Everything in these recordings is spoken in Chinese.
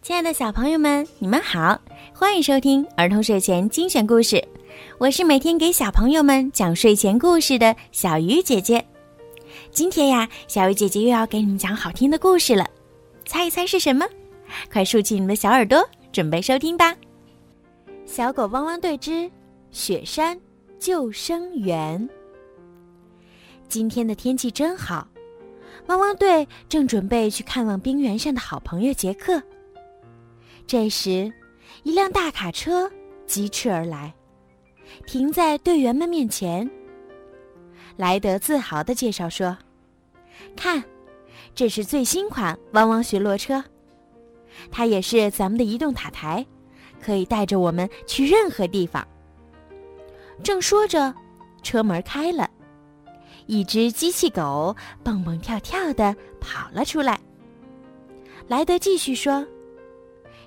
亲爱的小朋友们，你们好，欢迎收听儿童睡前精选故事。我是每天给小朋友们讲睡前故事的小鱼姐姐。今天呀，小鱼姐姐又要给你们讲好听的故事了，猜一猜是什么？快竖起你们的小耳朵，准备收听吧！小狗汪汪队之雪山救生员。今天的天气真好，汪汪队正准备去看望冰原上的好朋友杰克。这时，一辆大卡车疾驰而来，停在队员们面前。莱德自豪地介绍说：“看，这是最新款汪汪巡逻车，它也是咱们的移动塔台，可以带着我们去任何地方。”正说着，车门开了，一只机器狗蹦蹦跳跳地跑了出来。莱德继续说。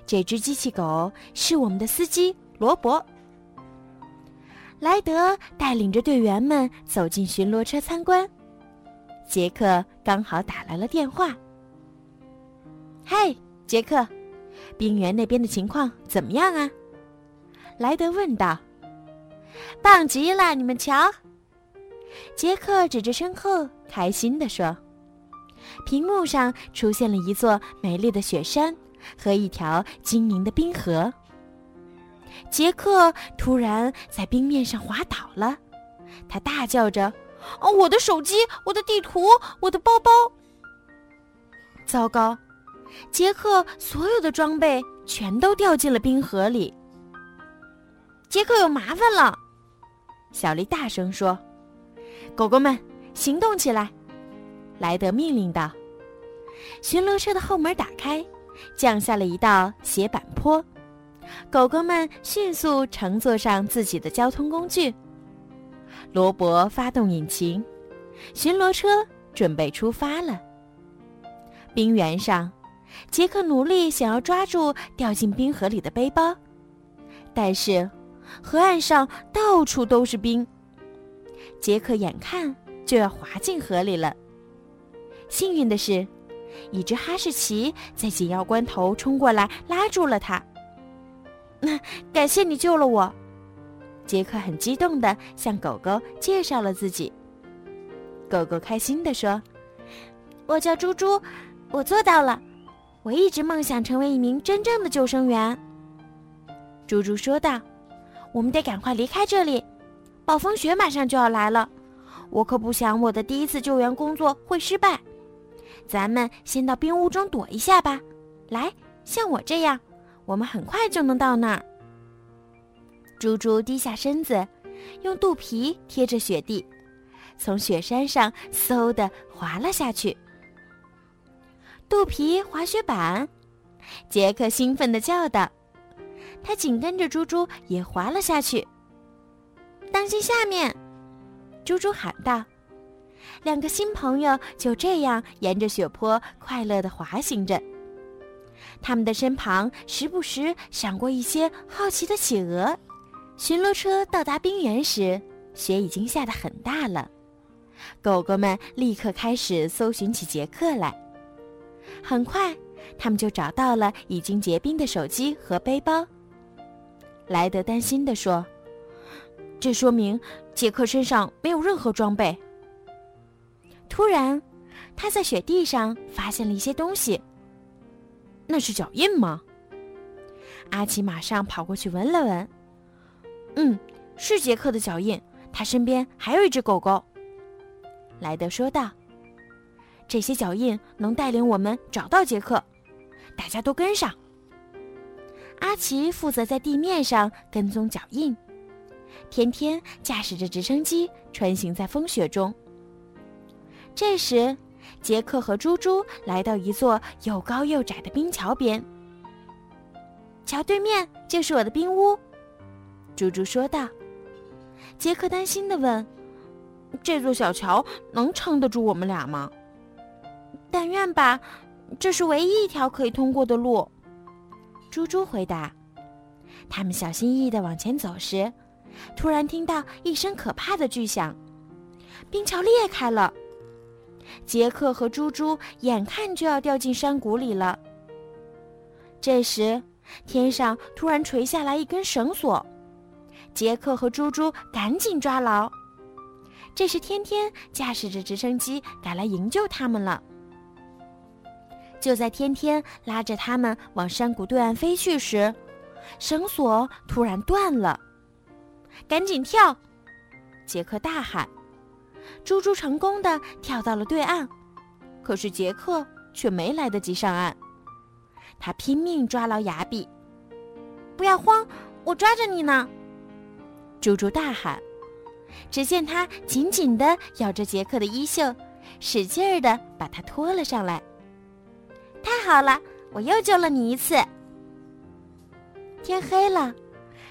这只机器狗是我们的司机罗伯。莱德带领着队员们走进巡逻车参观。杰克刚好打来了电话。嗨，杰克，冰原那边的情况怎么样啊？莱德问道。棒极了，你们瞧！杰克指着身后，开心地说：“屏幕上出现了一座美丽的雪山。”和一条晶莹的冰河。杰克突然在冰面上滑倒了，他大叫着：“哦，我的手机，我的地图，我的包包！”糟糕，杰克所有的装备全都掉进了冰河里。杰克有麻烦了，小丽大声说：“狗狗们，行动起来！”莱德命令道。巡逻车的后门打开。降下了一道斜板坡，狗狗们迅速乘坐上自己的交通工具。罗伯发动引擎，巡逻车准备出发了。冰原上，杰克努力想要抓住掉进冰河里的背包，但是河岸上到处都是冰，杰克眼看就要滑进河里了。幸运的是。一只哈士奇在紧要关头冲过来，拉住了他。那 感谢你救了我，杰克很激动地向狗狗介绍了自己。狗狗开心地说：“我叫猪猪，我做到了。我一直梦想成为一名真正的救生员。”猪猪说道：“我们得赶快离开这里，暴风雪马上就要来了，我可不想我的第一次救援工作会失败。”咱们先到冰屋中躲一下吧。来，像我这样，我们很快就能到那儿。猪猪低下身子，用肚皮贴着雪地，从雪山上嗖的滑了下去。肚皮滑雪板，杰克兴奋地叫道：“他紧跟着猪猪也滑了下去。”当心下面！猪猪喊道。两个新朋友就这样沿着雪坡快乐地滑行着，他们的身旁时不时闪过一些好奇的企鹅。巡逻车到达冰原时，雪已经下得很大了。狗狗们立刻开始搜寻起杰克来。很快，他们就找到了已经结冰的手机和背包。莱德担心地说：“这说明杰克身上没有任何装备。”突然，他在雪地上发现了一些东西。那是脚印吗？阿奇马上跑过去闻了闻。嗯，是杰克的脚印。他身边还有一只狗狗。莱德说道：“这些脚印能带领我们找到杰克。大家都跟上。”阿奇负责在地面上跟踪脚印，天天驾驶着直升机穿行在风雪中。这时，杰克和猪猪来到一座又高又窄的冰桥边。桥对面就是我的冰屋，猪猪说道。杰克担心地问：“这座小桥能撑得住我们俩吗？”“但愿吧，这是唯一一条可以通过的路。”猪猪回答。他们小心翼翼地往前走时，突然听到一声可怕的巨响，冰桥裂开了。杰克和猪猪眼看就要掉进山谷里了。这时，天上突然垂下来一根绳索，杰克和猪猪赶紧抓牢。这时，天天驾驶着直升机赶来营救他们了。就在天天拉着他们往山谷对岸飞去时，绳索突然断了。赶紧跳！杰克大喊。猪猪成功的跳到了对岸，可是杰克却没来得及上岸。他拼命抓牢崖壁。不要慌，我抓着你呢！猪猪大喊。只见他紧紧地咬着杰克的衣袖，使劲儿地把他拖了上来。太好了，我又救了你一次。天黑了，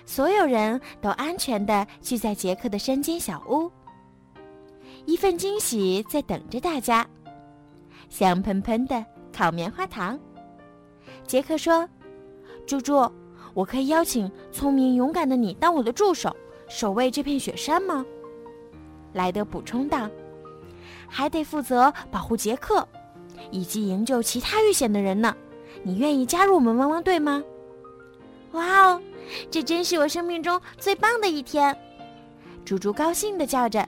所有人都安全地聚在杰克的山间小屋。一份惊喜在等着大家，香喷喷的烤棉花糖。杰克说：“猪猪，我可以邀请聪明勇敢的你当我的助手，守卫这片雪山吗？”莱德补充道：“还得负责保护杰克，以及营救其他遇险的人呢。你愿意加入我们汪汪队吗？”哇哦，这真是我生命中最棒的一天！猪猪高兴地叫着，